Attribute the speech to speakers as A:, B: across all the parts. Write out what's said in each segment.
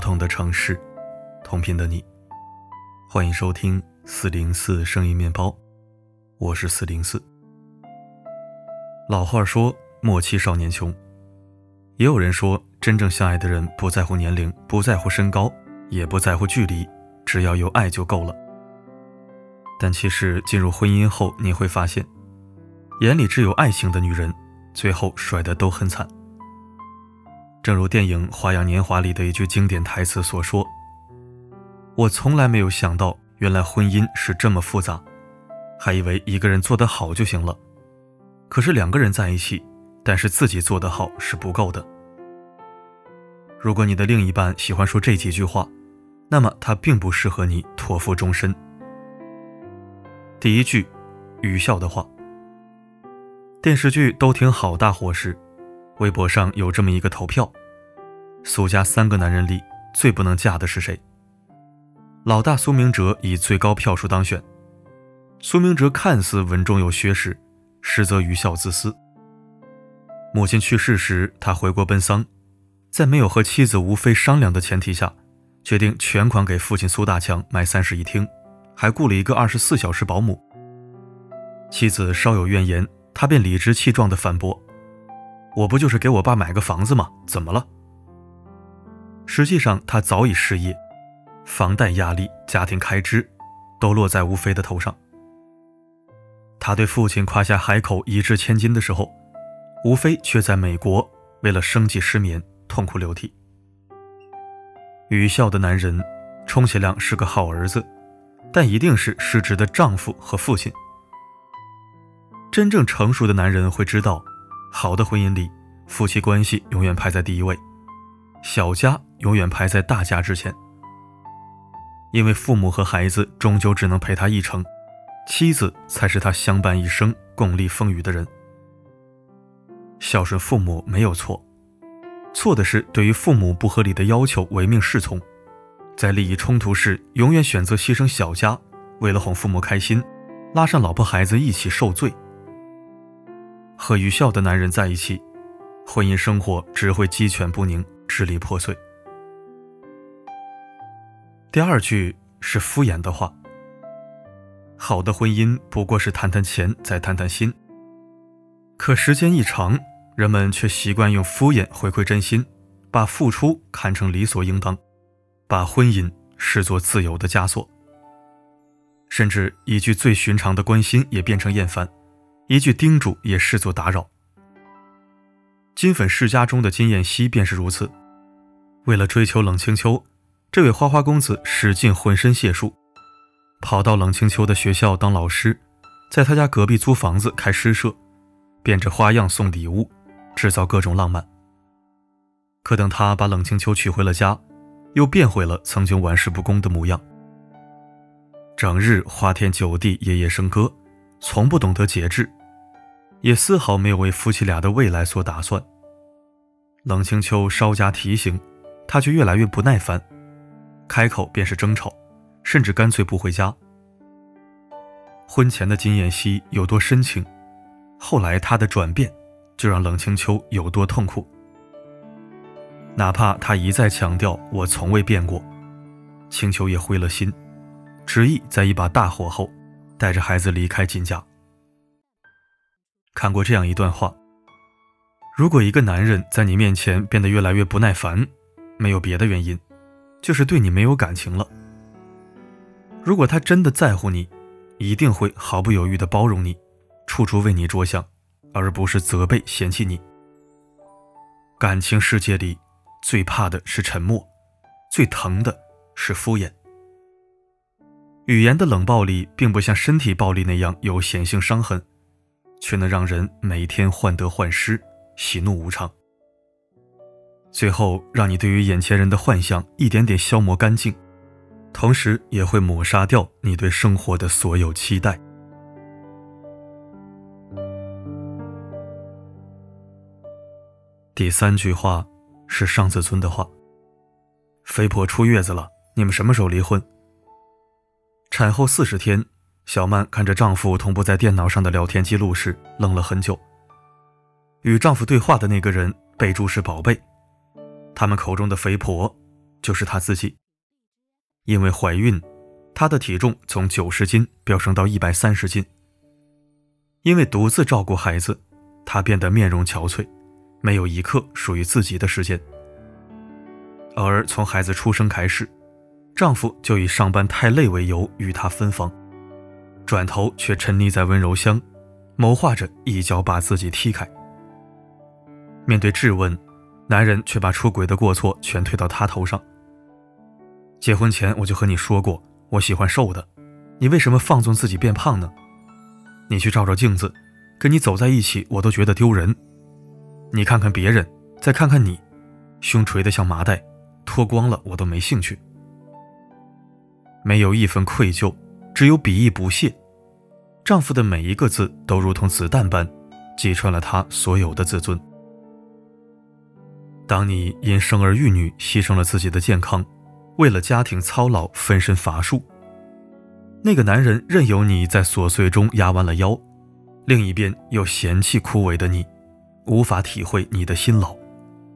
A: 不同的城市，同频的你，欢迎收听四零四声音面包，我是四零四。老话说“莫欺少年穷”，也有人说，真正相爱的人不在乎年龄，不在乎身高，也不在乎距离，只要有爱就够了。但其实进入婚姻后，你会发现，眼里只有爱情的女人，最后甩的都很惨。正如电影《花样年华》里的一句经典台词所说：“我从来没有想到，原来婚姻是这么复杂，还以为一个人做得好就行了。可是两个人在一起，但是自己做得好是不够的。如果你的另一半喜欢说这几句话，那么他并不适合你托付终身。”第一句，愚孝的话。电视剧都挺好，大火时。微博上有这么一个投票：苏家三个男人里最不能嫁的是谁？老大苏明哲以最高票数当选。苏明哲看似文中有学识，实则愚孝自私。母亲去世时，他回国奔丧，在没有和妻子吴非商量的前提下，决定全款给父亲苏大强买三室一厅，还雇了一个二十四小时保姆。妻子稍有怨言，他便理直气壮地反驳。我不就是给我爸买个房子吗？怎么了？实际上他早已失业，房贷压力、家庭开支，都落在吴非的头上。他对父亲夸下海口、一掷千金的时候，吴非却在美国为了生计失眠，痛哭流涕。愚孝的男人，充其量是个好儿子，但一定是失职的丈夫和父亲。真正成熟的男人会知道。好的婚姻里，夫妻关系永远排在第一位，小家永远排在大家之前。因为父母和孩子终究只能陪他一程，妻子才是他相伴一生、共历风雨的人。孝顺父母没有错，错的是对于父母不合理的要求唯命是从，在利益冲突时永远选择牺牲小家，为了哄父母开心，拉上老婆孩子一起受罪。和愚孝的男人在一起，婚姻生活只会鸡犬不宁，支离破碎。第二句是敷衍的话。好的婚姻不过是谈谈钱，再谈谈心。可时间一长，人们却习惯用敷衍回馈真心，把付出看成理所应当，把婚姻视作自由的枷锁，甚至一句最寻常的关心也变成厌烦。一句叮嘱也视作打扰。金粉世家中的金燕西便是如此。为了追求冷清秋，这位花花公子使尽浑身解数，跑到冷清秋的学校当老师，在他家隔壁租房子开诗社，变着花样送礼物，制造各种浪漫。可等他把冷清秋娶回了家，又变回了曾经玩世不恭的模样，整日花天酒地，夜夜笙歌，从不懂得节制。也丝毫没有为夫妻俩的未来所打算。冷清秋稍加提醒，他却越来越不耐烦，开口便是争吵，甚至干脆不回家。婚前的金燕西有多深情，后来他的转变，就让冷清秋有多痛苦。哪怕他一再强调我从未变过，清秋也灰了心，执意在一把大火后，带着孩子离开金家。看过这样一段话：如果一个男人在你面前变得越来越不耐烦，没有别的原因，就是对你没有感情了。如果他真的在乎你，一定会毫不犹豫地包容你，处处为你着想，而不是责备嫌弃你。感情世界里，最怕的是沉默，最疼的是敷衍。语言的冷暴力，并不像身体暴力那样有显性伤痕。却能让人每天患得患失，喜怒无常，最后让你对于眼前人的幻想一点点消磨干净，同时也会抹杀掉你对生活的所有期待。第三句话是上自尊的话：“肥婆出月子了，你们什么时候离婚？”产后四十天。小曼看着丈夫同步在电脑上的聊天记录时，愣了很久。与丈夫对话的那个人备注是“宝贝”，他们口中的“肥婆”，就是她自己。因为怀孕，她的体重从九十斤飙升到一百三十斤。因为独自照顾孩子，她变得面容憔悴，没有一刻属于自己的时间。而从孩子出生开始，丈夫就以上班太累为由与她分房，转头却沉溺在温柔乡，谋划着一脚把自己踢开。面对质问，男人却把出轨的过错全推到她头上。结婚前我就和你说过，我喜欢瘦的，你为什么放纵自己变胖呢？你去照照镜子，跟你走在一起我都觉得丢人。你看看别人，再看看你，胸垂得像麻袋。脱光了我都没兴趣，没有一分愧疚，只有鄙夷不屑。丈夫的每一个字都如同子弹般，击穿了她所有的自尊。当你因生儿育女牺牲了自己的健康，为了家庭操劳分身乏术，那个男人任由你在琐碎中压弯了腰，另一边又嫌弃枯萎的你，无法体会你的辛劳，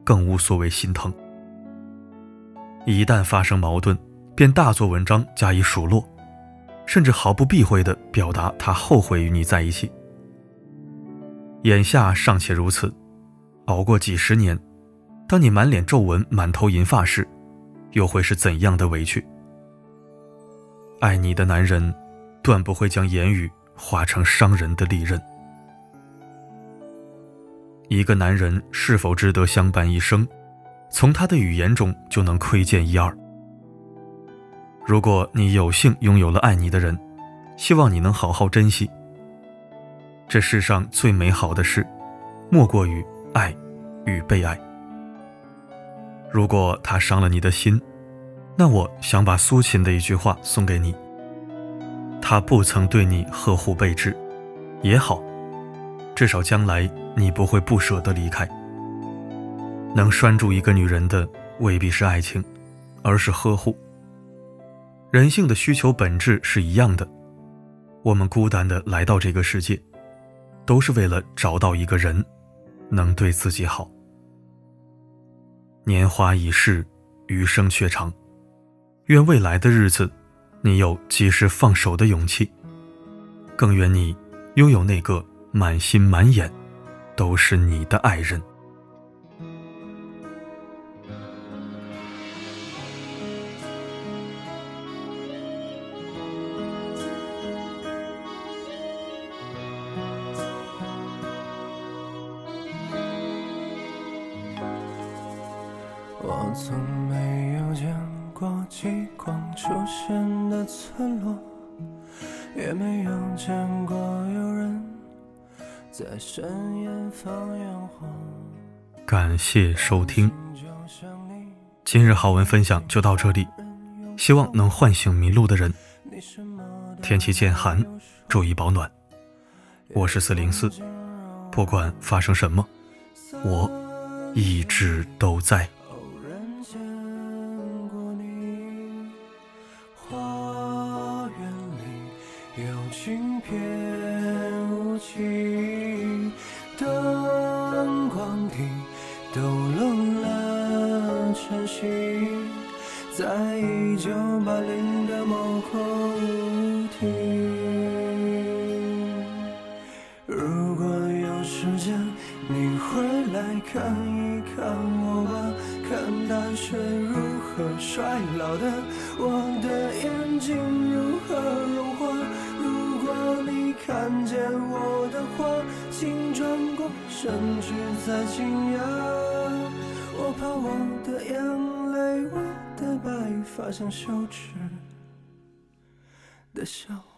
A: 更无所谓心疼。一旦发生矛盾，便大做文章加以数落，甚至毫不避讳地表达他后悔与你在一起。眼下尚且如此，熬过几十年，当你满脸皱纹、满头银发时，又会是怎样的委屈？爱你的男人，断不会将言语化成伤人的利刃。一个男人是否值得相伴一生？从他的语言中就能窥见一二。如果你有幸拥有了爱你的人，希望你能好好珍惜。这世上最美好的事，莫过于爱与被爱。如果他伤了你的心，那我想把苏秦的一句话送给你：他不曾对你呵护备至，也好，至少将来你不会不舍得离开。能拴住一个女人的未必是爱情，而是呵护。人性的需求本质是一样的，我们孤单的来到这个世界，都是为了找到一个人，能对自己好。年华已逝，余生却长，愿未来的日子，你有及时放手的勇气，更愿你拥有那个满心满眼都是你的爱人。
B: 从没有见过极光出现的村落，也没有见过有人在深夜放烟火。
A: 感谢收听，今日好文分享就到这里，希望能唤醒迷路的人。天气渐寒，注意保暖。我是四零四，不管发生什么，我一直都在。
B: 轻翩无情，灯光底抖落了晨曦，在一九八零的某个屋顶。如果有时间，你回来看一看我吧，看大雪如何衰老的，我的眼睛如何融化。看见我的话，请转过身去再惊讶。我怕我的眼泪，我的白发像羞耻的笑。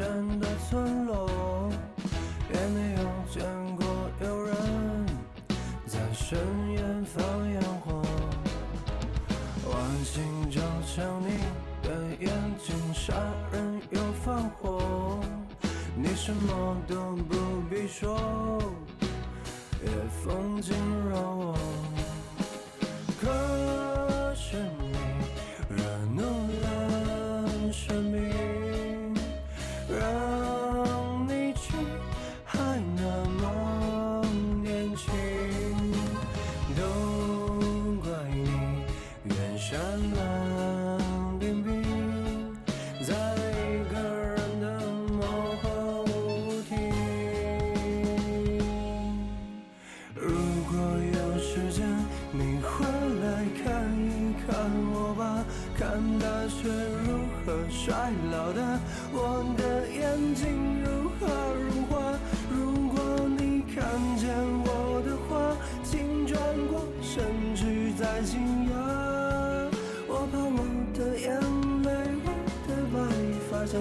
B: 出现的村落，也没有见过有人在深夜。放烟火，晚星照向你的眼睛，杀人又放火，你什么都不必说，夜风惊扰我，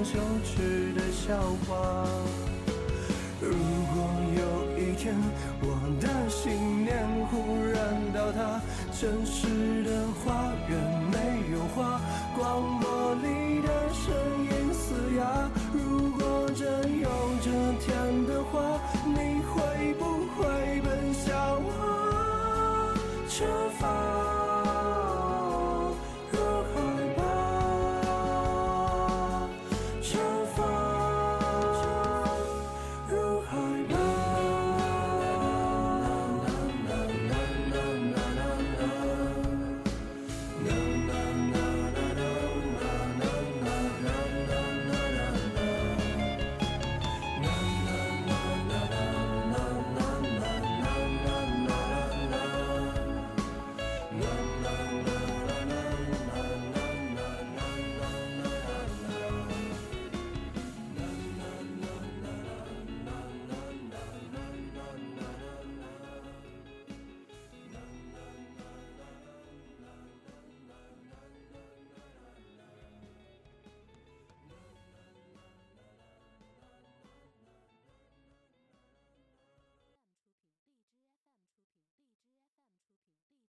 B: 羞耻的笑话。如果有一天我的信念忽然倒塌，真实的